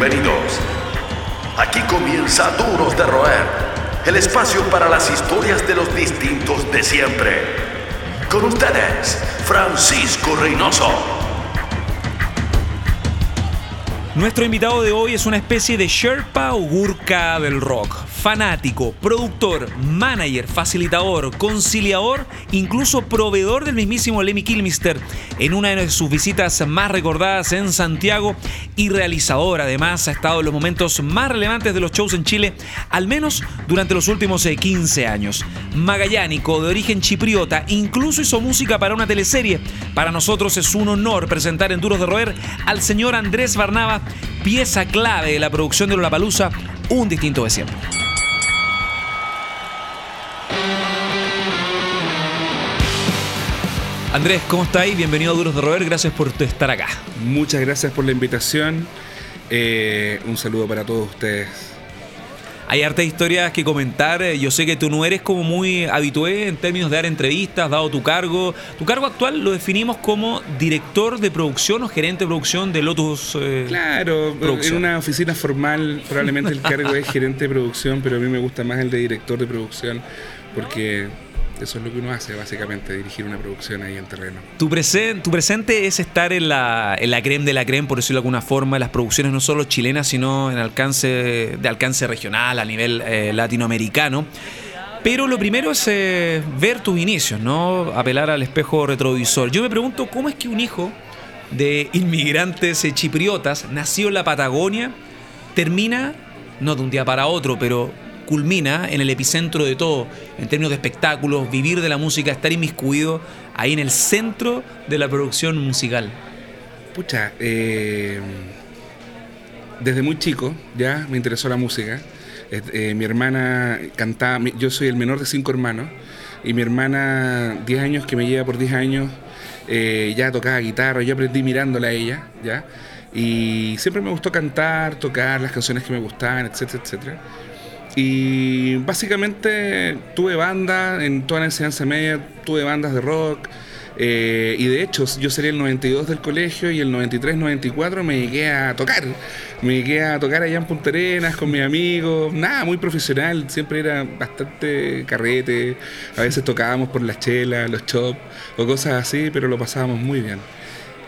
Bienvenidos. Aquí comienza Duros de Roer, el espacio para las historias de los distintos de siempre. Con ustedes, Francisco Reynoso. Nuestro invitado de hoy es una especie de Sherpa o Gurka del rock fanático, productor, manager, facilitador, conciliador, incluso proveedor del mismísimo Lemmy Kilmister en una de sus visitas más recordadas en Santiago y realizador. Además, ha estado en los momentos más relevantes de los shows en Chile, al menos durante los últimos 15 eh, años. Magallánico, de origen chipriota, incluso hizo música para una teleserie. Para nosotros es un honor presentar en Duros de Roer al señor Andrés Barnava, pieza clave de la producción de Lollapalooza, un distinto de siempre. Andrés, ¿cómo estáis? Bienvenido a Duros de Roer, gracias por estar acá. Muchas gracias por la invitación. Eh, un saludo para todos ustedes. Hay hartas historias que comentar. Eh, yo sé que tú no eres como muy habitué en términos de dar entrevistas, dado tu cargo. Tu cargo actual lo definimos como director de producción o gerente de producción de Lotus. Eh, claro, en una oficina formal probablemente el cargo es gerente de producción, pero a mí me gusta más el de director de producción porque eso es lo que uno hace, básicamente, dirigir una producción ahí en terreno. Tu, tu presente es estar en la, en la creme de la creme, por decirlo de alguna forma, las producciones no solo chilenas, sino en alcance, de alcance regional, a nivel eh, latinoamericano. Pero lo primero es eh, ver tus inicios, ¿no? Apelar al espejo retrovisor. Yo me pregunto, ¿cómo es que un hijo de inmigrantes chipriotas, nació en la Patagonia, termina, no de un día para otro, pero culmina en el epicentro de todo, en términos de espectáculos, vivir de la música, estar inmiscuido ahí en el centro de la producción musical? Pucha, eh, desde muy chico ya me interesó la música. Eh, mi hermana cantaba, yo soy el menor de cinco hermanos, y mi hermana, 10 años que me lleva por 10 años, eh, ya tocaba guitarra, yo aprendí mirándola a ella, ¿ya? Y siempre me gustó cantar, tocar las canciones que me gustaban, etcétera, etcétera. Y básicamente tuve bandas, en toda la enseñanza media tuve bandas de rock. Eh, y de hecho, yo sería el 92 del colegio y el 93-94 me llegué a tocar. Me llegué a tocar allá en Punta Arenas con mis amigos. Nada, muy profesional. Siempre era bastante carrete. A veces tocábamos por las chelas, los chops o cosas así, pero lo pasábamos muy bien.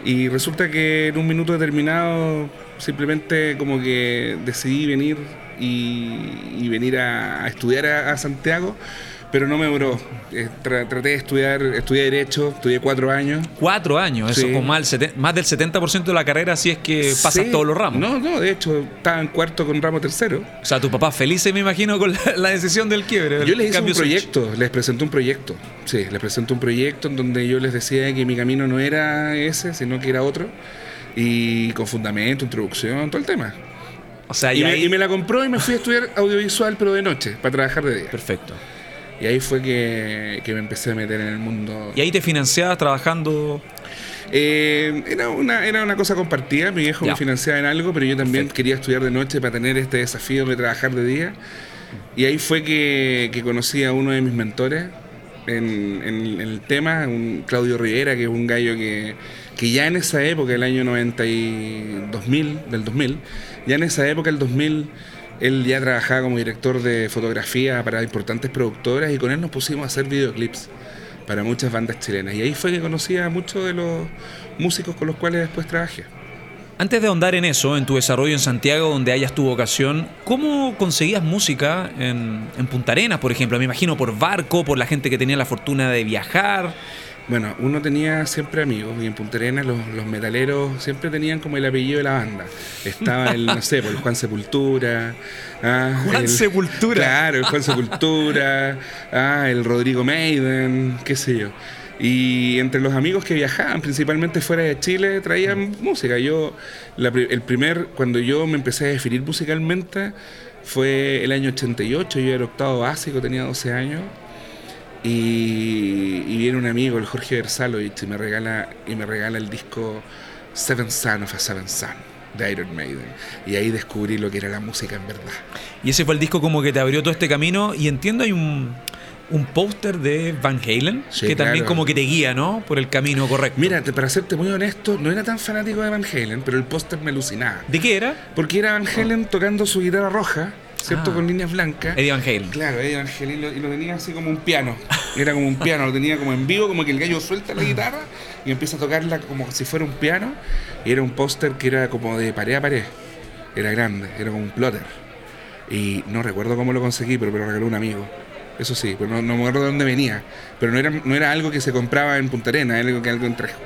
Y resulta que en un minuto determinado simplemente como que decidí venir y, venir a, estudiar a, Santiago, pero no me duró. Eh, traté de estudiar, estudié Derecho, estudié cuatro años. Cuatro años, eso como más, más del 70% de la carrera, si es que pasas todos los ramos. No, no, de hecho, estaba en cuarto con ramo tercero. O sea, tu papá feliz, me imagino, con la, decisión del quiebre. Yo les hice un proyecto, les presenté un proyecto. Sí, les presenté un proyecto en donde yo les decía que mi camino no era ese, sino que era otro. Y con fundamento, introducción, todo el tema y, me, la compró y me fui a estudiar audiovisual, pero de noche, para trabajar de día. Perfecto. Y ahí fue que, me empecé a meter en el mundo. ¿Y ahí te financiabas trabajando? Eh, era, una, era una cosa compartida, mi viejo me financiaba en algo, pero yo también quería estudiar de noche para tener este desafío de trabajar de día. Y ahí fue que, conocí a uno de mis mentores en, el tema, un Claudio Rivera, que es un gallo que, que ya en esa época, el año 90 y 2000, del 2000, ya en esa época, el 2000, él ya trabajaba como director de fotografía para importantes productoras y con él nos pusimos a hacer videoclips para muchas bandas chilenas. Y ahí fue que conocí a muchos de los músicos con los cuales después trabajé. Antes de ahondar en eso, en tu desarrollo en Santiago, donde hayas tu vocación, ¿cómo conseguías música en, en Punta Arenas, por ejemplo? Me imagino por barco, por la gente que tenía la fortuna de viajar. Bueno, uno tenía siempre amigos y en Punta Arenas los, metaleros siempre tenían como el apellido de la banda. Estaba el, no sé, pues, el Juan Sepultura. Ah, Juan Sepultura. Claro, el Juan Sepultura. ah, el Rodrigo Maiden, qué sé yo. Y entre los amigos que viajaban, principalmente fuera de Chile, traían música. Yo, el primer, cuando yo me empecé a definir musicalmente, fue el año 88, yo era octavo básico, tenía 12 años. Y, viene un amigo, el Jorge Versalovich, y me regala, y me regala el disco Seven Son of a Seven Son de Iron Maiden. Y ahí descubrí lo que era la música en verdad. Y ese fue el disco como que te abrió todo este camino. Y entiendo, hay un. un póster de Van Halen, Sí, que también como que te guía, ¿no? Por el camino correcto. Mira, para serte muy honesto, no era tan fanático de Van Halen, pero el póster me alucinaba. ¿De qué era? Porque era Van Halen tocando su guitarra roja, ¿cierto? Ah. Con líneas blancas. Eddie Van Halen. Claro, Eddie Van Halen y lo, y lo tenía así como un piano. Era como un piano, lo tenía como en vivo, como que el gallo suelta la guitarra y empieza a tocarla como si fuera un piano. Y era un póster que era como de pared a pared. Era grande, era como un plotter. Y no recuerdo cómo lo conseguí, pero me lo regaló un amigo. Eso sí, pero no, no me acuerdo de dónde venía. Pero no era, no era algo que se compraba en Punta Arena, era algo que algo en Trejo.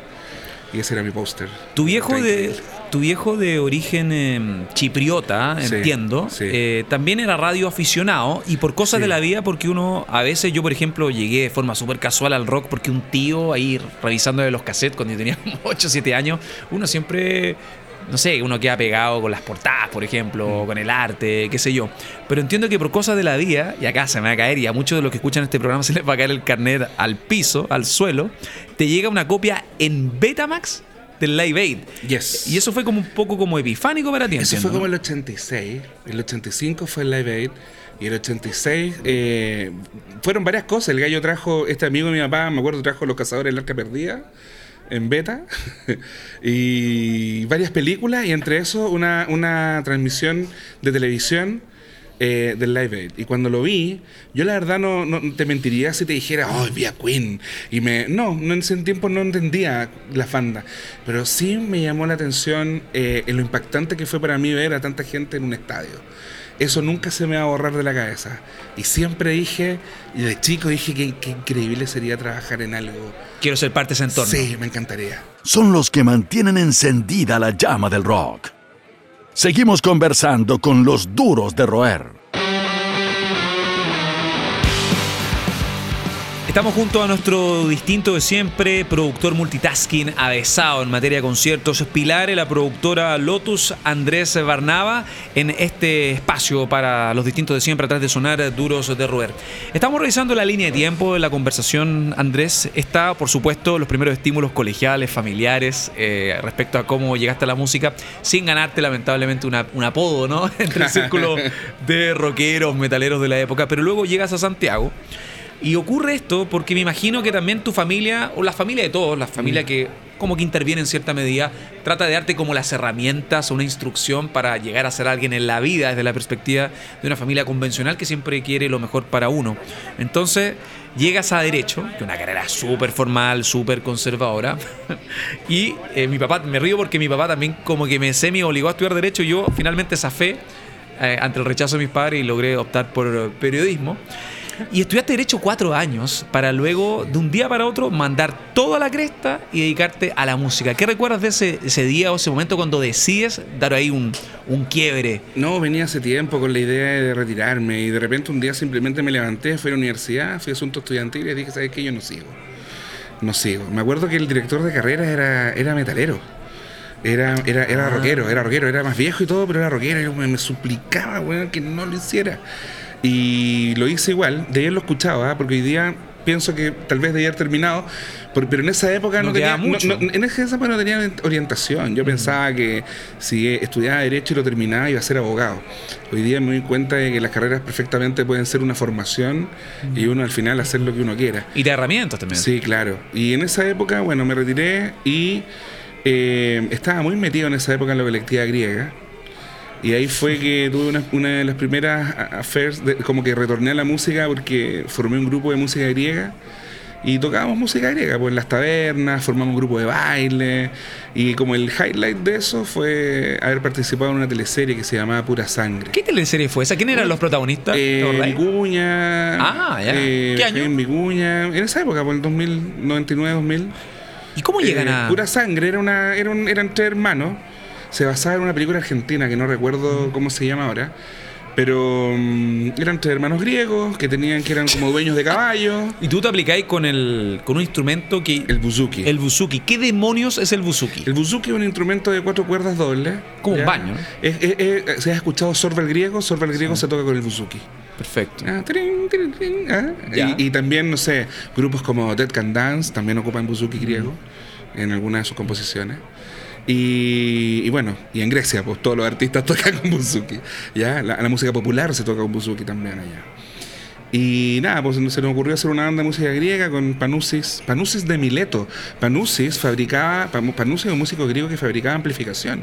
Y ese era mi póster. Tu viejo de. Tu viejo de origen eh, chipriota, Sí, entiendo, sí. eh, también era radio aficionado y por cosas Sí. de la vida, porque uno a veces yo por ejemplo llegué de forma súper casual al rock porque un tío ahí revisando de los cassettes cuando yo tenía como 8 o 7 años, uno siempre no sé, uno queda pegado con las portadas, por ejemplo, Mm. con el arte, qué sé yo. Pero entiendo que por cosas de la vida, y acá se me va a caer, y a muchos de los que escuchan este programa se les va a caer el carnet al piso, al suelo, te llega una copia en Betamax del Live Aid. Yes. Y eso fue como un poco como epifánico para ti, Eso entiendo, fue como ¿no? el 86, el 85 fue el Live Aid y el 86 eh, fueron varias cosas. El gallo trajo, este amigo de mi papá, me acuerdo, trajo Los Cazadores del Arca Perdida en beta y varias películas y entre eso una, una transmisión de televisión eh, del Live Aid. Y cuando lo vi, yo la verdad no, no te mentiría si te dijera, oh, vi a Queen. Y me. No, no en ese tiempo no entendía las bandas. Pero sí me llamó la atención eh, en lo impactante que fue para mí ver a tanta gente en un estadio. Eso nunca se me va a borrar de la cabeza. Y siempre dije, y de chico dije que, que increíble sería trabajar en algo. Quiero ser parte de ese entorno. Sí, me encantaría. Son los que mantienen encendida la llama del rock. Seguimos conversando con los duros de roer. Estamos junto a nuestro distinto de siempre, productor multitasking, avesado en materia de conciertos, Pilar, la productora Lotus Andrés Barnava, en este espacio para los distintos de siempre, atrás de sonar duros de roer. Estamos revisando la línea de tiempo de la conversación, Andrés. Está, por supuesto, los primeros estímulos colegiales, familiares, eh, respecto a cómo llegaste a la música, sin ganarte, lamentablemente, un apodo, ¿no? Entre el círculo de rockeros, metaleros de la época. Pero luego llegas a Santiago. Y ocurre esto porque me imagino que también tu familia, o la familia de todos, la familia que como que interviene en cierta medida, trata de darte como las herramientas o una instrucción para llegar a ser alguien en la vida desde la perspectiva de una familia convencional que siempre quiere lo mejor para uno. Entonces llegas a Derecho, que es una carrera súper formal, súper conservadora, y eh, mi papá, me río porque mi papá también como que me semi obligó a estudiar Derecho y yo finalmente zafé eh, ante el rechazo de mis padres y logré optar por eh, periodismo. Y estudiaste Derecho cuatro años para luego, de un día para otro, mandar todo a la cresta y dedicarte a la música. ¿Qué recuerdas de ese, ese día o ese momento cuando decides dar ahí un, un quiebre? No, venía hace tiempo con la idea de retirarme y de repente un día simplemente me levanté, fui a la universidad, fui a asuntos estudiantiles y dije, ¿sabes qué? Yo no sigo. No sigo. Me acuerdo que el director de carrera era, era metalero. Era, era, era rockero, era rockero, era más viejo y todo, pero era rockero. Y me, me suplicaba, weón, que no lo hiciera. Y lo hice igual, de ayer lo escuchaba, ¿ah? porque hoy día pienso que tal vez debía haber terminado, pero en esa época no, No tenía mucho. no- no- en esa época no tenía orientación. Yo pensaba que si estudiaba Derecho y lo terminaba iba a ser abogado. Hoy día me doy cuenta de que las carreras perfectamente pueden ser una formación y uno al final hacer lo que uno quiera. Y de herramientas también. Sí, claro. Y en esa época, bueno, me retiré y eh, estaba muy metido en esa época en la colectiva griega. Y ahí fue que tuve una, una de las primeras affairs, de- como que retorné a la música porque formé un grupo de música griega y tocábamos música griega, pues en las tabernas, formamos un grupo de baile y como el highlight de eso fue haber participado en una teleserie que se llamaba Pura Sangre. ¿Qué teleserie fue esa? ¿Quién eran los protagonistas? ¿Te Eh? Vicuña. Ah, ya. eh, ¿Qué año? Jaime Vicuña. En esa época, por el 2099-2000. ¿Y cómo llegan Eh, a...? Pura Sangre era una, era un- eran tres hermanos. Se basaba en una película argentina que no recuerdo cómo se llama ahora. Pero mm, eran tres hermanos griegos que tenían que eran como dueños de caballos. Y tú te aplicáis con, el, con un instrumento que... El buzuki. El buzuki. ¿Qué demonios es el buzuki? El buzuki es un instrumento de cuatro cuerdas dobles. Como un ¿ya? baño, ¿no? Es- es- es- ¿Se has escuchado sorba el griego? Sorba el griego se toca con el buzuki. Perfecto. Ah, ah. Y, y también, no sé, grupos como Dead Can Dance también ocupan buzuki griego en algunas de sus composiciones. Y, bueno, y en Grecia, pues todos los artistas tocan con buzuki. ¿ya? La, la música popular se toca con buzuki también allá. Y nada, pues se nos ocurrió hacer una banda de música griega con Panusis, Panusis de Mileto. Panusis fabricaba, Panusis es un músico griego que fabricaba amplificación.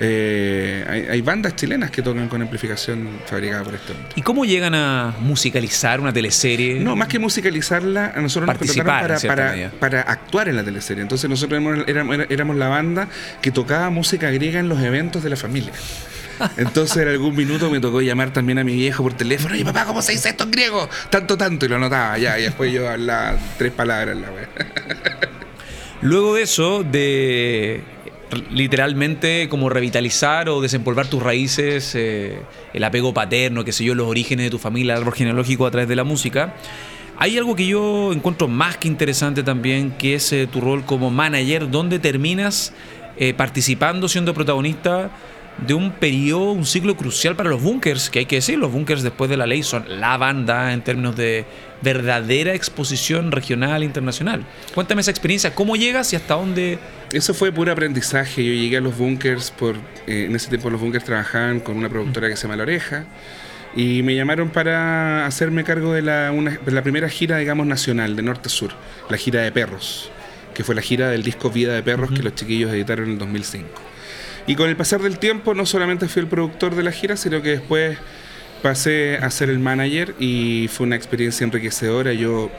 Eh, hay, bandas chilenas que tocan con amplificación fabricada por esto. ¿Y cómo llegan a musicalizar una teleserie? No, más que musicalizarla, a nosotros nos contrataron para, para, actuar en la teleserie. Entonces nosotros éramos, éramos, la banda que tocaba música griega en los eventos de la familia. Entonces en algún minuto me tocó llamar también a mi viejo por teléfono, y papá, ¿cómo se dice esto en griego? Tanto, tanto, y lo anotaba ya, y después yo hablaba tres palabras la wea. Luego de eso, de literalmente como revitalizar o desempolvar tus raíces, eh, el apego paterno, qué sé yo, los orígenes de tu familia, el árbol genealógico a través de la música. Hay algo que yo encuentro más que interesante también, que es eh, tu rol como manager, donde terminas eh, participando, siendo protagonista de un periodo, un ciclo crucial para los bunkers, que hay que decir, los bunkers después de la ley son la banda en términos de verdadera exposición regional e internacional. Cuéntame esa experiencia, cómo llegas y hasta dónde... Eso fue puro aprendizaje, yo llegué a los bunkers, por, eh, en ese tiempo los bunkers trabajaban con una productora que se llama La Oreja, y me llamaron para hacerme cargo de la, de la primera gira, digamos, nacional, de norte a sur, la gira de perros, que fue la gira del disco Vida de Perros que los chiquillos editaron en el 2005. Y con el pasar del tiempo no solamente fui el productor de la gira, sino que después pasé a ser el manager y fue una experiencia enriquecedora. Yo,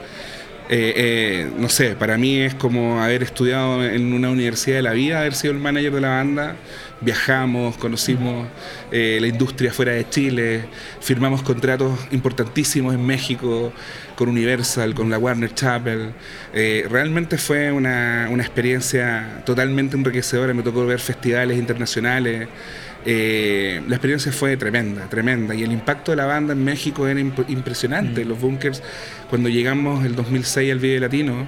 eh, eh, no sé, para mí es como haber estudiado en una universidad de la vida, haber sido el manager de la banda. Viajamos, conocimos eh, la industria fuera de Chile, firmamos contratos importantísimos en México con Universal, con la Warner Chapel. realmente fue una, una experiencia totalmente enriquecedora. Me tocó ver festivales internacionales. Eh, la experiencia fue tremenda, tremenda. Y el impacto de la banda en México era impresionante. Mm. Los bunkers, cuando llegamos el 2006 al Video Latino,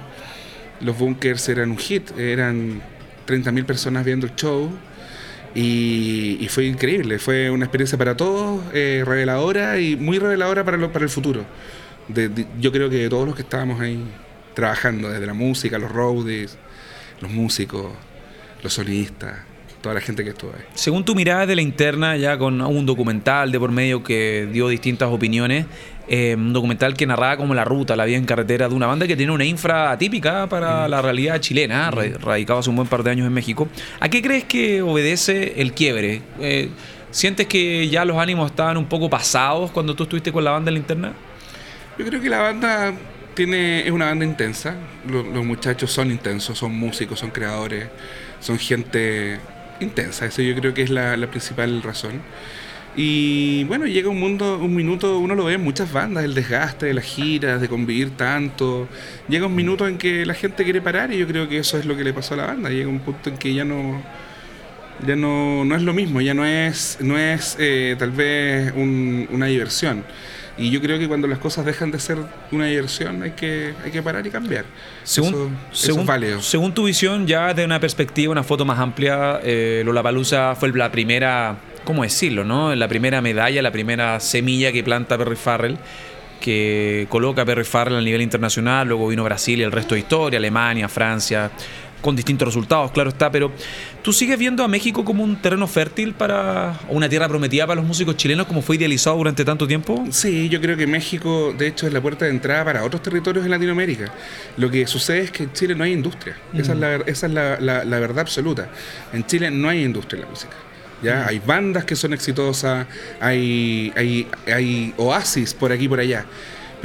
los bunkers eran un hit. Eran 30.000 personas viendo el show. Y, fue increíble. Fue una experiencia para todos, eh, reveladora y muy reveladora para, lo, para el futuro. yo creo que todos los que estábamos ahí trabajando, desde la música, los roadies, los músicos, los solistas toda la gente que estuvo ahí. Según tu mirada de la interna, ya con un documental de por medio que dio distintas opiniones, eh, un documental que narraba como la ruta, la vida en carretera de una banda que tiene una infra atípica para mm. la realidad chilena, mm. radicado hace un buen par de años en México. ¿A qué crees que obedece el quiebre? Eh, ¿Sientes que ya los ánimos estaban un poco pasados cuando tú estuviste con la banda en la interna? Yo creo que la banda tiene, es una banda intensa. los muchachos son intensos, son músicos, son creadores, son gente intensa. Eso yo creo que es la, principal razón. Y bueno, llega un mundo, un minuto, uno lo ve en muchas bandas, el desgaste de las giras, de convivir tanto. Llega un minuto en que la gente quiere parar y yo creo que eso es lo que le pasó a la banda. Llega un punto en que ya no, ya no, no es lo mismo, ya no es, no es eh, tal vez una diversión. Y yo creo que cuando las cosas dejan de ser una diversión hay que, hay que parar y cambiar. Según, según, según tu visión, ya de una perspectiva, una foto más amplia, eh, Lollapalooza fue la primera, ¿cómo decirlo? No? La primera medalla, la primera semilla que planta Perry Farrell que coloca a Perry Farrell a nivel internacional, luego vino Brasil y el resto de historia, Alemania, Francia, con distintos resultados, claro está, pero ¿tú sigues viendo a México como un terreno fértil para una tierra prometida para los músicos chilenos como fue idealizado durante tanto tiempo? Sí, yo creo que México de hecho es la puerta de entrada para otros territorios en Latinoamérica. Lo que sucede es que en Chile no hay industria, esa es, la, esa es la, verdad absoluta. En Chile no hay industria en la música. ¿ya? Hay bandas que son exitosas, hay, hay, hay oasis por aquí y por allá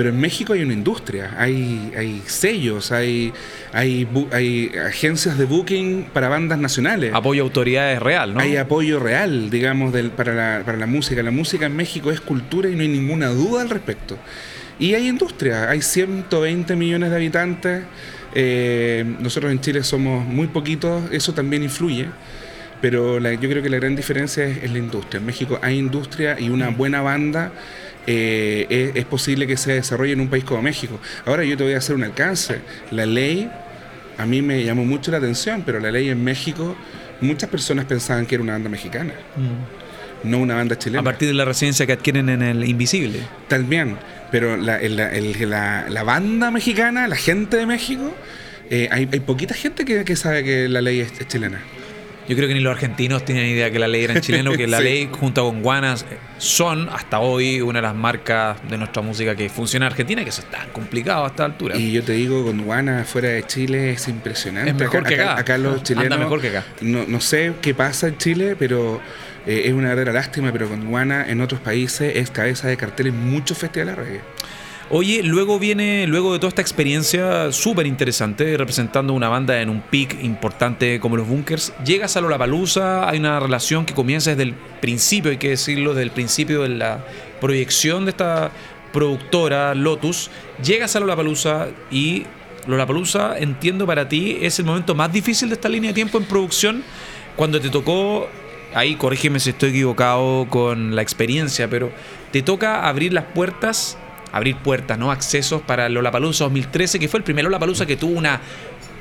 pero en México hay una industria, hay, hay sellos, hay, hay, hay agencias de booking para bandas nacionales. Apoyo a autoridades real, ¿no? Hay apoyo real, digamos, del, para, la, para la música. La música en México es cultura y no hay ninguna duda al respecto. Y hay industria, hay 120 millones de habitantes. Eh, nosotros en Chile somos muy poquitos, eso también influye. Pero yo creo que la gran diferencia es, es, la industria. En México hay industria y una buena banda eh, es, posible que se desarrolle en un país como México. Ahora yo te voy a hacer un alcance. La ley, a mí me llamó mucho la atención, pero la ley en México, muchas personas pensaban que era una banda mexicana. No una banda chilena. A partir de la residencia que adquieren en el Invisible. También, pero la, la, banda mexicana, la gente de México, eh, hay, poquita gente que, sabe que la ley es chilena. Yo creo que ni los argentinos tienen idea que la ley era en chileno, que la Sí. ley junto con Guanas son hasta hoy una de las marcas de nuestra música que funciona en Argentina que eso es tan complicado a esta altura. Y yo te digo, con Guana fuera de Chile es impresionante. Es mejor que acá. Acá los Anda chilenos. mejor que acá. No, no sé qué pasa en Chile, pero eh, es una verdadera lástima. Pero con Guana en otros países es cabeza de cartel en muchos festivales de reggae. Oye, luego viene, luego de toda esta experiencia súper interesante, representando una banda en un pick importante como los Bunkers, llegas a Lollapalooza, hay una relación que comienza desde el principio, hay que decirlo, desde el principio de la proyección de esta productora Lotus, llegas a Lollapalooza y Lollapalooza, entiendo para ti, es el momento más difícil de esta línea de tiempo en producción, cuando te tocó, ahí corrígeme si estoy equivocado con la experiencia, pero te toca abrir las puertas abrir puertas, ¿no? Accesos para Lollapalooza 2013, que fue el primer Lollapalooza que tuvo una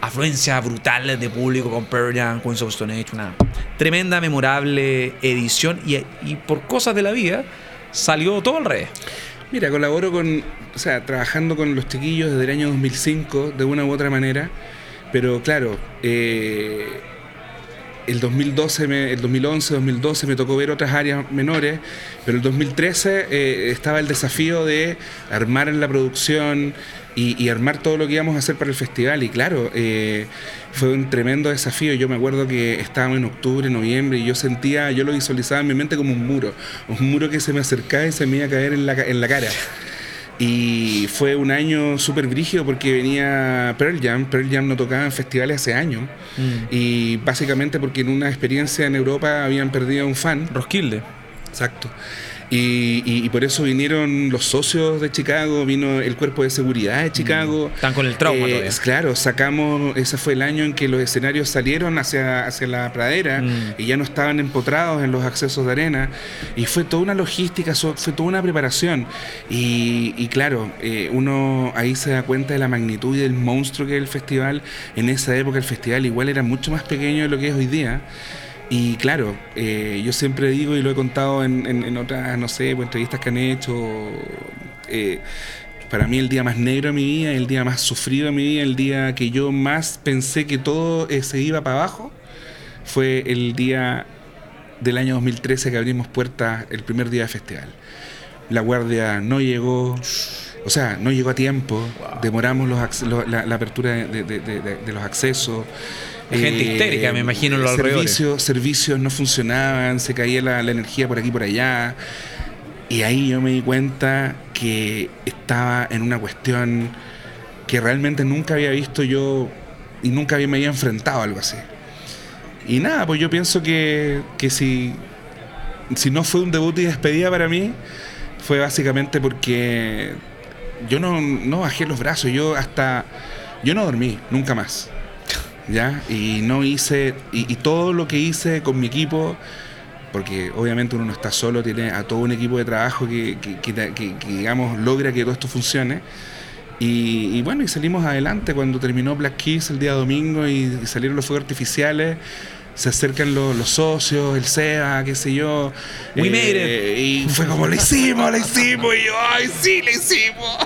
afluencia brutal de público con Pearl Jam, Queens of Stone Age, una tremenda, memorable edición y, y por cosas de la vida salió todo al revés. Mira, colaboro con, o sea, trabajando con los chiquillos desde el año 2005, de una u otra manera, pero claro, eh, el 2012, me- el 2011, 2012 me tocó ver otras áreas menores, pero el 2013 eh, estaba el desafío de armar en la producción y, armar todo lo que íbamos a hacer para el festival. Y claro, eh, fue un tremendo desafío. Yo me acuerdo que estábamos en octubre, noviembre, y yo sentía, yo lo visualizaba en mi mente como un muro, un muro que se me acercaba y se me iba a caer en la, en la cara. Y fue un año súper brígido porque venía Pearl Jam. Pearl Jam no tocaba en festivales hace años. Y básicamente porque en una experiencia en Europa habían perdido a un fan. Roskilde. Exacto. Y, y- y por eso vinieron los socios de Chicago, vino el cuerpo de seguridad de Chicago. Están con el trauma Eh, todavía. claro, sacamos, ese fue el año en que los escenarios salieron hacia, hacia la pradera Mm. y ya no estaban empotrados en los accesos de arena. Y fue toda una logística, fue toda una preparación. Y, y claro, eh, uno ahí se da cuenta de la magnitud y del monstruo que es el festival. En esa época el festival igual era mucho más pequeño de lo que es hoy día. Y claro, eh, yo siempre digo y lo he contado en, en- otras, no sé, pues, entrevistas que han hecho. eh, para mí el día más negro de mi vida, el día más sufrido de mi vida, el día que yo más pensé que todo eh, se iba para abajo, fue el día del año 2013 que abrimos puertas el primer día de festival. La guardia no llegó, o sea, no llegó a tiempo, demoramos los ac- lo- la, la apertura de, de- de- de- de los accesos. La gente histérica, me imagino, los servicios, servicios no funcionaban, se caía la, la energía por aquí y por allá. Y ahí yo me di cuenta que estaba en una cuestión que realmente nunca había visto yo y nunca había- me había enfrentado a algo así. Y nada, pues yo pienso que, que si, si no fue un debut y despedida para mí, fue básicamente porque yo no, no bajé los brazos, yo hasta, yo no dormí, nunca más. ¿Ya? Y no hice, y, y todo lo que hice con mi equipo, porque obviamente uno no está solo, tiene a todo un equipo de trabajo que, que- que- que- digamos, logra que todo esto funcione. Y, y bueno, y salimos adelante cuando terminó Black Keys el día domingo y, y salieron los fuegos artificiales. Se acercan los, los socios, el SEA, qué sé yo. eh, We made Y fue como, lo hicimos, lo hicimos. Y yo, ay, sí, lo hicimos.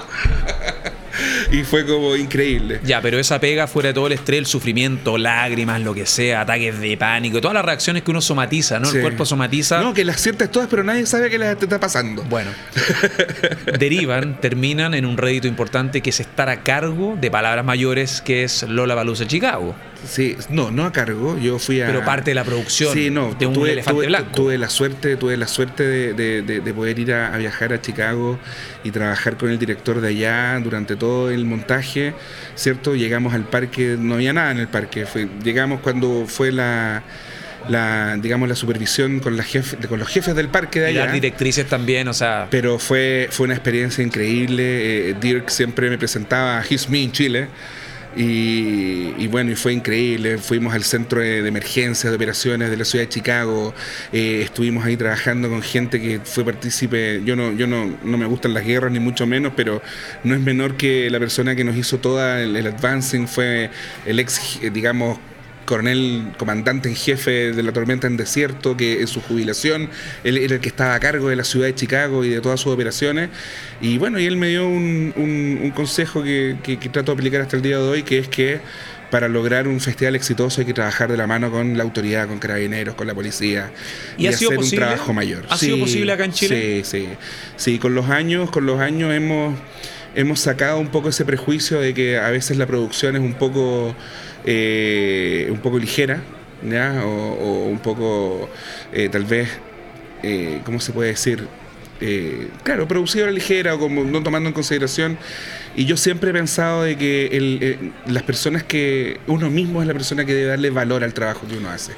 y fue como increíble. Ya, pero esa pega fuera de todo el estrés, el sufrimiento, lágrimas, lo que sea, ataques de pánico, todas las reacciones que uno somatiza, ¿no? Sí. El cuerpo somatiza. No, que las sientes todas, pero nadie sabe qué les te está pasando. Bueno, derivan, terminan en un rédito importante que es estar a cargo de palabras mayores, que es Lola Balusa Chicago. Sí, no, no a cargo. Yo fui a. Pero parte de la producción Sí, no, de un tuve, elefante tuve- blanco. tuve la suerte, tuve la suerte de, de- de- de poder ir a, a viajar a Chicago y trabajar con el director de allá durante todo el montaje, ¿cierto? Llegamos al parque, no había nada en el parque. Fue- llegamos cuando fue la, la, digamos, la supervisión con, la jefe, con los jefes del parque de y allá. dar directrices también, o sea, Pero fue, fue una experiencia increíble. Eh, Dirk siempre me presentaba a His Me en Chile. Y, y bueno, y fue increíble. Fuimos al centro de, de emergencias, de operaciones de la ciudad de Chicago. Eh, estuvimos ahí trabajando con gente que fue partícipe. Yo no, yo no, no me gustan las guerras, ni mucho menos, pero no es menor que la persona que nos hizo toda el, el advancing fue el ex, eh, digamos, coronel comandante en jefe de la tormenta en desierto, que en su jubilación él era el que estaba a cargo de la ciudad de Chicago y de todas sus operaciones. Y bueno, y él me dio un, un- un consejo que, que- que trato de aplicar hasta el día de hoy, que es que para lograr un festival exitoso hay que trabajar de la mano con la autoridad, con carabineros, con la policía y, hacer un trabajo mayor. ¿Ha sido posible acá en Chile? Sí, sí. Sí, con los años, con los años hemos hemos sacado un poco ese prejuicio de que a veces la producción es un poco, eh, un poco ligera, ¿ya? O, un poco, eh, tal vez, eh, ¿cómo se puede decir? claro, producida ligera o como no tomando en consideración y yo siempre he pensado de que eh, las personas que uno mismo es la persona que debe darle valor al trabajo que uno hace.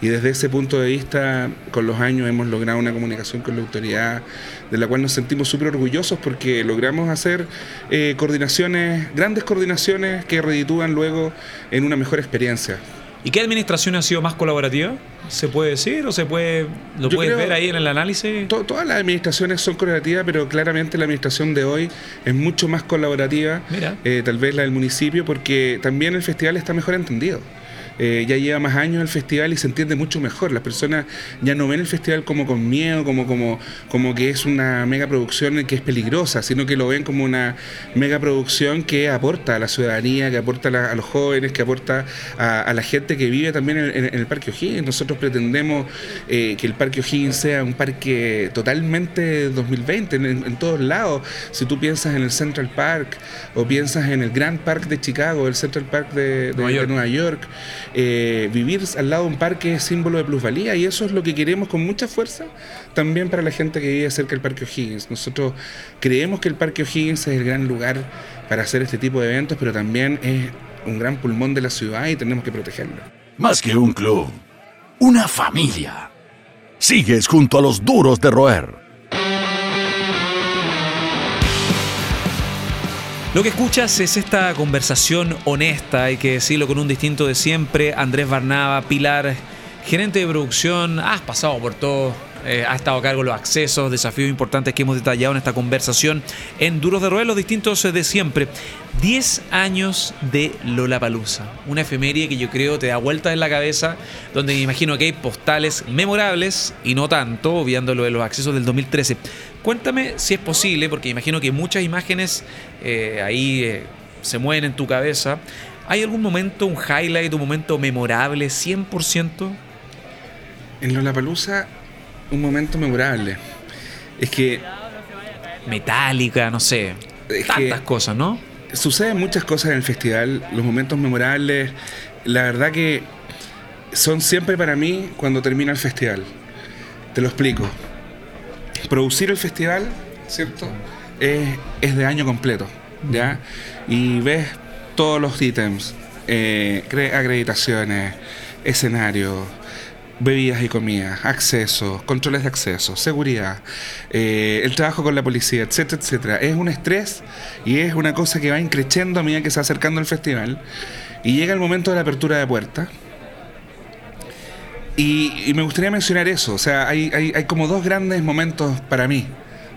Y desde ese punto de vista, con los años hemos logrado una comunicación con la autoridad de la cual nos sentimos súper orgullosos porque logramos hacer eh, coordinaciones, grandes coordinaciones que reditúan luego en una mejor experiencia. ¿Y qué administración ha sido más colaborativa? ¿Se puede decir o se puede lo puedes ver ahí en el análisis? todas las administraciones son colaborativas, pero claramente la administración de hoy es mucho más colaborativa, eh, tal vez la del municipio, porque también el festival está mejor entendido. Eh, ya lleva más años el festival y se entiende mucho mejor. Las personas ya no ven el festival como con miedo, como, como, como que es una mega producción que es peligrosa, sino que lo ven como una mega producción que aporta a la ciudadanía, que aporta a, los jóvenes, que aporta a, la gente que vive también en, el Parque O'Higgins. Nosotros pretendemos eh, que el Parque O'Higgins sea un parque totalmente 2020, en, todos lados. Si tú piensas en el Central Park o piensas en el Grand Park de Chicago, el Central Park de, Nueva York eh, vivir al lado de un parque es símbolo de plusvalía y eso es lo que queremos con mucha fuerza también para la gente que vive cerca del Parque O'Higgins. Nosotros creemos que el Parque O'Higgins es el gran lugar para hacer este tipo de eventos, pero también es un gran pulmón de la ciudad y tenemos que protegerlo. Más que un club, una familia. Sigues junto a los duros de roer. Lo que escuchas es esta conversación honesta, hay que decirlo con un distinto de siempre. Andrés Barnaba, Pilar, gerente de producción, has pasado por todo, eh, ha estado a cargo de los accesos, desafíos importantes que hemos detallado en esta conversación en Duros de Roer, los distintos de siempre. 10 años de Lollapalooza, una efeméride que yo creo te da vueltas en la cabeza, donde me imagino que hay postales memorables y no tanto, obviando de los accesos del 2013. Cuéntame si es posible, porque imagino que muchas imágenes eh, ahí eh, se mueven en tu cabeza. ¿Hay algún momento, un highlight, un momento memorable, 100%? En Lollapalooza, un momento memorable. Es que... Metálica, no sé. tantas cosas, ¿no? Suceden muchas cosas en el festival. Los momentos memorables, la verdad que son siempre para mí cuando termina el festival. Te lo explico producir el festival, ¿cierto? Es, de año completo, ¿ya? Y ves todos los ítems, eh, acreditaciones, escenarios, bebidas y comidas, acceso, controles de acceso, seguridad, eh, el trabajo con la policía, etcétera, etcétera. Es un estrés y es una cosa que va increciendo a medida que se acercando el festival. Y llega el momento de la apertura de puertas y, me gustaría mencionar eso, o sea, hay, hay, como dos grandes momentos para mí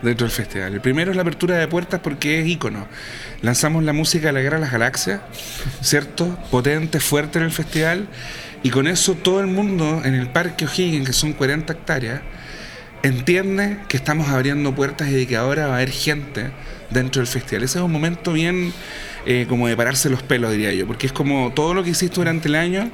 dentro del festival. El primero es la apertura de puertas porque es ícono. Lanzamos la música de la Guerra de las Galaxias, ¿cierto? Potente, fuerte en el festival. Y con eso todo el mundo en el Parque O'Higgins, que son 40 hectáreas, entiende que estamos abriendo puertas y que ahora va a haber gente dentro del festival. Ese es un momento bien eh, como de pararse los pelos, diría yo, porque es como todo lo que hiciste durante el año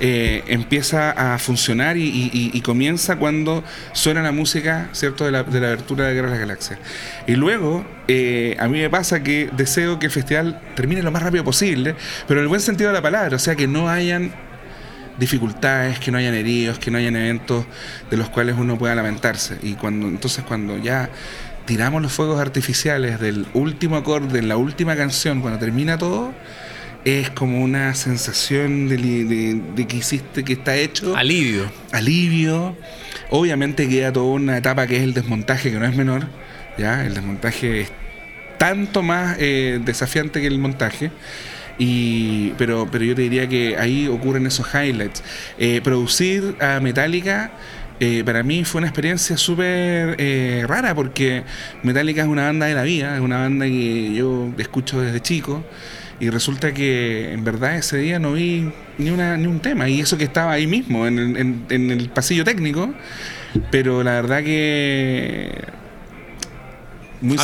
eh, empieza a funcionar y, comienza cuando suena la música, ¿cierto?, de la, de la abertura de Guerra de las Galaxias. Y luego, eh, a mí me pasa que deseo que el festival termine lo más rápido posible, pero en el buen sentido de la palabra, o sea, que no hayan dificultades, que no hayan heridos, que no hayan eventos de los cuales uno pueda lamentarse. Y cuando entonces cuando ya tiramos los fuegos artificiales del último acorde, en la última canción, cuando termina todo, es como una sensación de, que hiciste, que está hecho. Alivio. Alivio. Obviamente queda toda una etapa que es el desmontaje, que no es menor. ¿ya? El desmontaje es tanto más eh, desafiante que el montaje. Y, pero, pero yo te diría que ahí ocurren esos highlights. Eh, producir a Metallica eh, para mí fue una experiencia súper eh, rara porque Metallica es una banda de la vida, es una banda que yo escucho desde chico y resulta que en verdad ese día no vi ni, una, ni un tema y eso que estaba ahí mismo en, en el pasillo técnico, pero la verdad que Muy,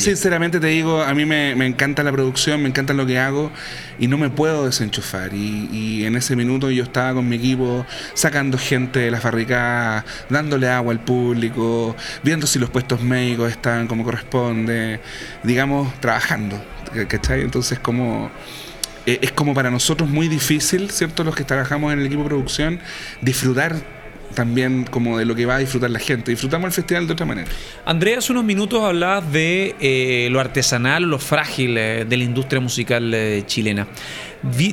sinceramente te digo, a mí me, me encanta la producción, me encanta lo que hago y no me puedo desenchufar. Y, y en ese minuto yo estaba con mi equipo sacando gente de las barricadas, dándole agua al público, viendo si los puestos médicos estaban como corresponde, digamos, trabajando. ¿Cachai? Entonces como... eh, Es como para nosotros muy difícil, ¿cierto? Los que trabajamos en el equipo de producción, disfrutar también como de lo que va a disfrutar la gente. Disfrutamos el festival de otra manera. Andrea, hace unos minutos hablabas de eh, lo artesanal, lo frágil eh, de la industria musical eh, chilena.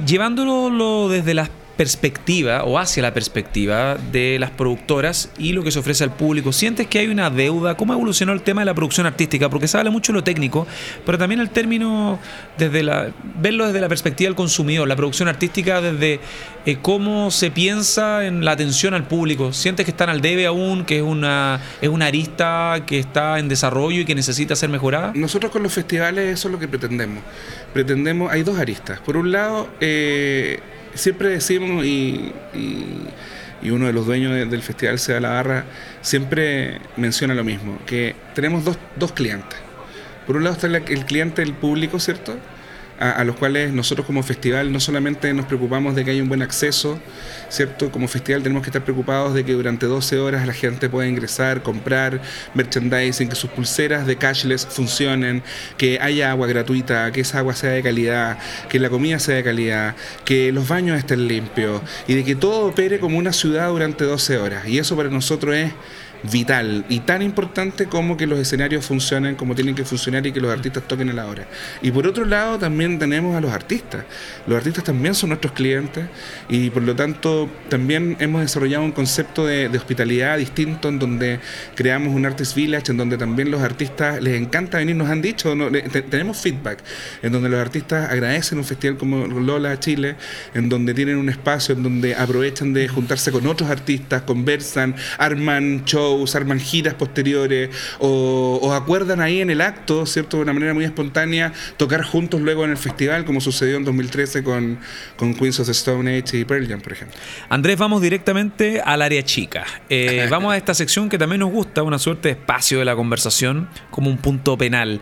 Llevándolo lo desde la perspectiva o hacia la perspectiva de las productoras y lo que se ofrece al público, ¿sientes que hay una deuda? ¿Cómo ha evolucionado el tema de la producción artística? Porque se habla mucho de lo técnico, pero también el término, desde la, verlo desde la perspectiva del consumidor, la producción artística desde eh, cómo se piensa en la atención al público. ¿Sientes que están al debe aún, que es una, es una arista que está en desarrollo y que necesita ser mejorada? Nosotros con los festivales eso es lo que pretendemos. Pretendemos, hay dos aristas. Por un lado, eh, siempre decimos, y, y- uno de los dueños de- del festival, Sea la Barra, siempre menciona lo mismo, que tenemos dos, dos clientes. Por un lado está la- el cliente del público, ¿cierto? A, los cuales nosotros como festival no solamente nos preocupamos de que haya un buen acceso, ¿cierto? Como festival tenemos que estar preocupados de que durante 12 horas la gente pueda ingresar, comprar merchandising, que sus pulseras de cashless funcionen, que haya agua gratuita, que esa agua sea de calidad, que la comida sea de calidad, que los baños estén limpios y de que todo opere como una ciudad durante 12 horas. Y eso para nosotros es vital y tan importante como que los escenarios funcionen como tienen que funcionar y que los artistas toquen a la hora. Y por otro lado también tenemos a los artistas. Los artistas también son nuestros clientes y por lo tanto también hemos desarrollado un concepto de, hospitalidad distinto en donde creamos un Artist Village en donde también los artistas les encanta venir, nos han dicho, no, le- te- tenemos feedback en donde los artistas agradecen un festival como Lola Chile, en donde tienen un espacio en donde aprovechan de juntarse con otros artistas, conversan, arman shows, arman giras posteriores o, o acuerdan ahí en el acto, ¿cierto? De una manera muy espontánea, tocar juntos luego en el festival, como sucedió en 2013 con, con Queens of the Stone Age y Pearl Jam, por ejemplo. Andrés, vamos directamente al área chica. Eh, vamos a esta sección que también nos gusta, una suerte de espacio de la conversación, como un punto penal.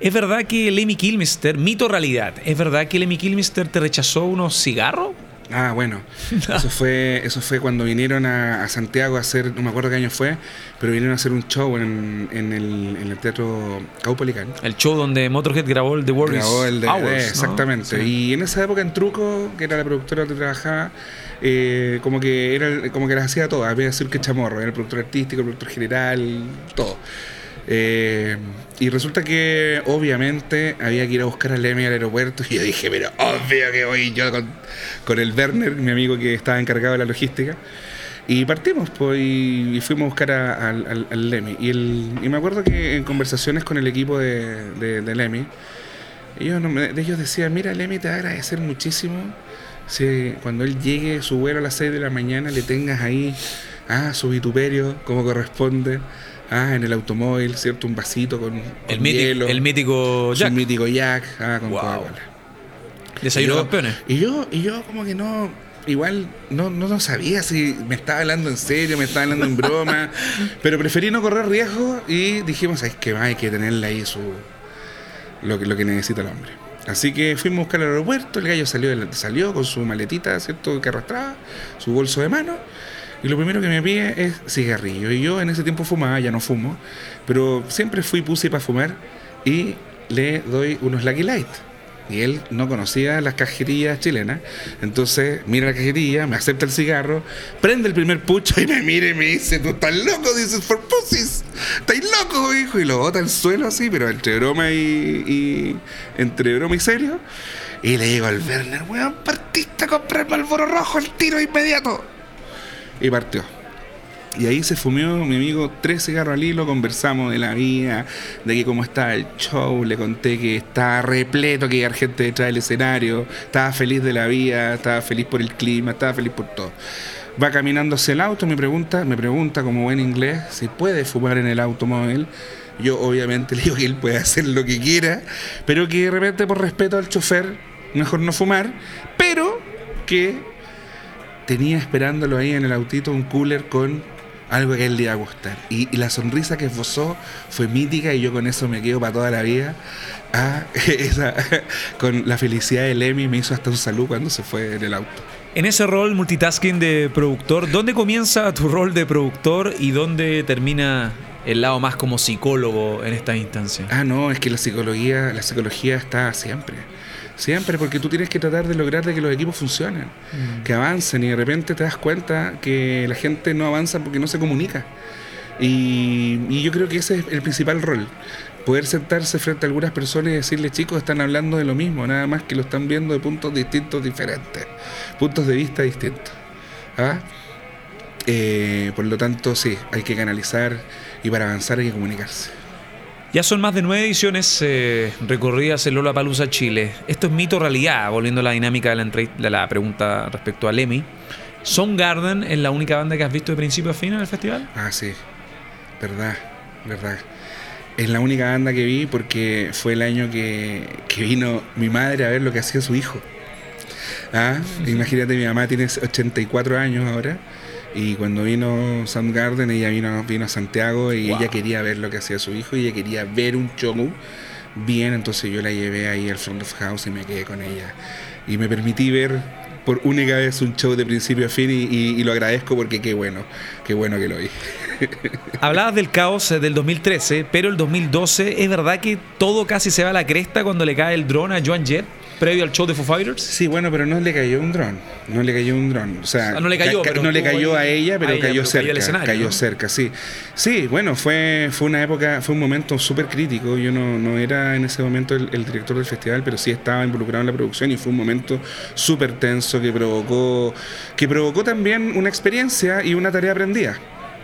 ¿Es verdad que Lemmy Kilmister, mito realidad, es verdad que Lemmy Kilmister te rechazó unos cigarros? Ah, bueno, eso fue, eso fue cuando vinieron a, a Santiago a hacer, no me acuerdo qué año fue, pero vinieron a hacer un show en, en el, en el Teatro Caupolicán. El show donde Motorhead grabó el The World Grabó el DVD, Ours, ¿no? exactamente. Sí. Y en esa época en Truco, que era la productora donde trabajaba, eh, como que era el- como que las hacía todas, había que decir que chamorro, era el productor artístico, el productor general, todo. Eh, y resulta que obviamente había que ir a buscar a Lemmy al aeropuerto y yo dije, pero obvio que voy yo con, el Werner, mi amigo que estaba encargado de la logística. Y partimos, pues, y, fuimos a buscar a- al, al- Lemmy. Y, me acuerdo que en conversaciones con el equipo de, de, de Lemmy, ellos, ellos decían, mira, Lemmy te va a agradecer muchísimo si cuando él llegue su vuelo a las 6 de la mañana le tengas ahí ah, su vituperio como corresponde, ah, en el automóvil, ¿cierto? Un vasito con, con El, mítico, el mítico Jack. mítico Jack, ah, con Wow. Coca-Cola. Desayuno Y yo- campeones. Y yo, y yo como que no, igual no, no, no sabía si me estaba hablando en serio, me estaba hablando en broma, pero preferí no correr riesgo y dijimos, es que hay que tenerle ahí su lo que, lo que necesita el hombre. Así que fuimos a buscar al aeropuerto, el gallo salió, salió con su maletita, ¿cierto? Que arrastraba, su bolso de mano, y lo primero que me pide es cigarrillo. Y yo en ese tiempo fumaba, ya no fumo, pero siempre fui puse para fumar y le doy unos Lucky Light. Y él no conocía las cajetillas chilenas. Entonces mira la cajetilla, me acepta el cigarro, prende el primer pucho y me mira y me dice, tú estás loco, dices, for pussies, estás loco, hijo. Y lo bota al suelo así, pero entre broma y, entre broma y serio. Y le digo al Werner, weón, partiste a comprar Malboro Rojo al tiro inmediato. Y partió. Y ahí se fumió mi amigo tres cigarros al hilo, conversamos de la vida, de que cómo estaba el show, le conté que estaba repleto, que iba gente detrás del escenario, estaba feliz de la vida, estaba feliz por el clima, estaba feliz por todo. Va caminando hacia el auto, me pregunta, me pregunta como buen inglés si puede fumar en el automóvil. Yo obviamente le digo que él puede hacer lo que quiera, pero que de repente por respeto al chofer, mejor no fumar, pero que tenía esperándolo ahí en el autito un cooler con algo que él le iba a gustar. Y, y la sonrisa que esbozó fue mítica y yo con eso me quedo para toda la vida. Ah, esa- con la felicidad de Lemmy me hizo hasta un saludo cuando se fue en el auto. En ese rol multitasking de productor, ¿dónde comienza tu rol de productor y dónde termina el lado más como psicólogo en esta instancia? Ah, no, es que la psicología, la psicología está siempre. Siempre, porque tú tienes que tratar de lograr de que los equipos funcionen, que avancen y de repente te das cuenta que la gente no avanza porque no se comunica. Y, y yo creo que ese es el principal rol. Poder sentarse frente a algunas personas y decirle, chicos, están hablando de lo mismo, nada más que lo están viendo de puntos distintos, diferentes, puntos de vista distintos. ¿Ah? Eh, por lo tanto, sí, hay que canalizar y para avanzar hay que comunicarse. Ya son más de nueve ediciones eh, recorridas en Lola Palusa, Chile. Esto es mito realidad, volviendo a la dinámica de la, pregunta respecto a Lemmy. ¿Soundgarden es la única banda que has visto de principio a fin en el festival? Ah, sí. Verdad, verdad. Es la única banda que vi porque fue el año que vino mi madre a ver lo que hacía su hijo. Ah, imagínate, mi mamá tiene 84 años ahora. Y cuando vino Soundgarden, ella vino, vino a Santiago y Wow. ella quería ver lo que hacía su hijo y ella quería ver un show bien. Entonces yo la llevé ahí al front of house y me quedé con ella. Y me permití ver por única vez un show de principio a fin y, y- y lo agradezco porque qué bueno, qué bueno que lo vi. Hablabas del caos eh, del 2013, pero el 2012 es verdad que todo casi se va a la cresta cuando le cae el dron a Joan Jett previo al show de Foo Fighters. Sí, bueno, pero no le cayó un dron. No le cayó un dron. O sea, Ah, no le cayó, ca- ca- pero no le cayó a ella, pero a ella, cayó pero cayó cerca. al cayó ¿no? cerca, sí. Sí, bueno, fue, fue una época, fue un momento súper crítico. Yo no, no era en ese momento el, el director del festival, pero sí estaba involucrado en la producción y fue un momento súper tenso que provocó, que provocó también una experiencia y una tarea aprendida.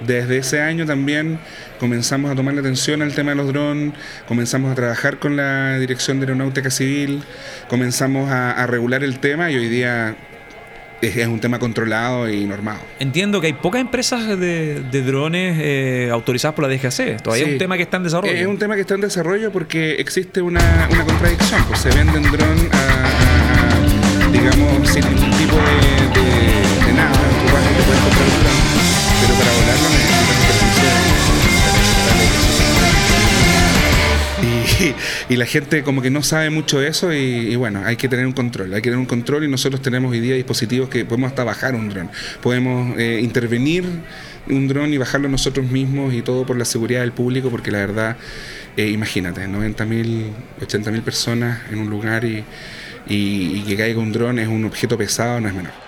Desde ese año también comenzamos a tomarle atención al tema de los drones, comenzamos a trabajar con la Dirección de Aeronáutica Civil, comenzamos a, a regular el tema y hoy día es, un tema controlado y normado. Entiendo que hay pocas empresas de, de drones eh, autorizadas por la DGAC. Todavía es un tema que está en desarrollo. Es un tema que está en desarrollo porque existe una, una contradicción, pues se venden drones a, a- a, digamos, sin ningún tipo de, de- de nada. Tú vas y te puedes comprar un dron, pero para volarlo necesitas un permiso de- y, y la gente como que no sabe mucho de eso y, bueno, hay que tener un control, hay que tener un control y nosotros tenemos hoy día dispositivos que podemos hasta bajar un dron, podemos eh, intervenir un dron y bajarlo nosotros mismos y todo por la seguridad del público porque la verdad, eh, imagínate, 90.000, 80.000 personas en un lugar y que caiga un dron es un objeto pesado, no es menor.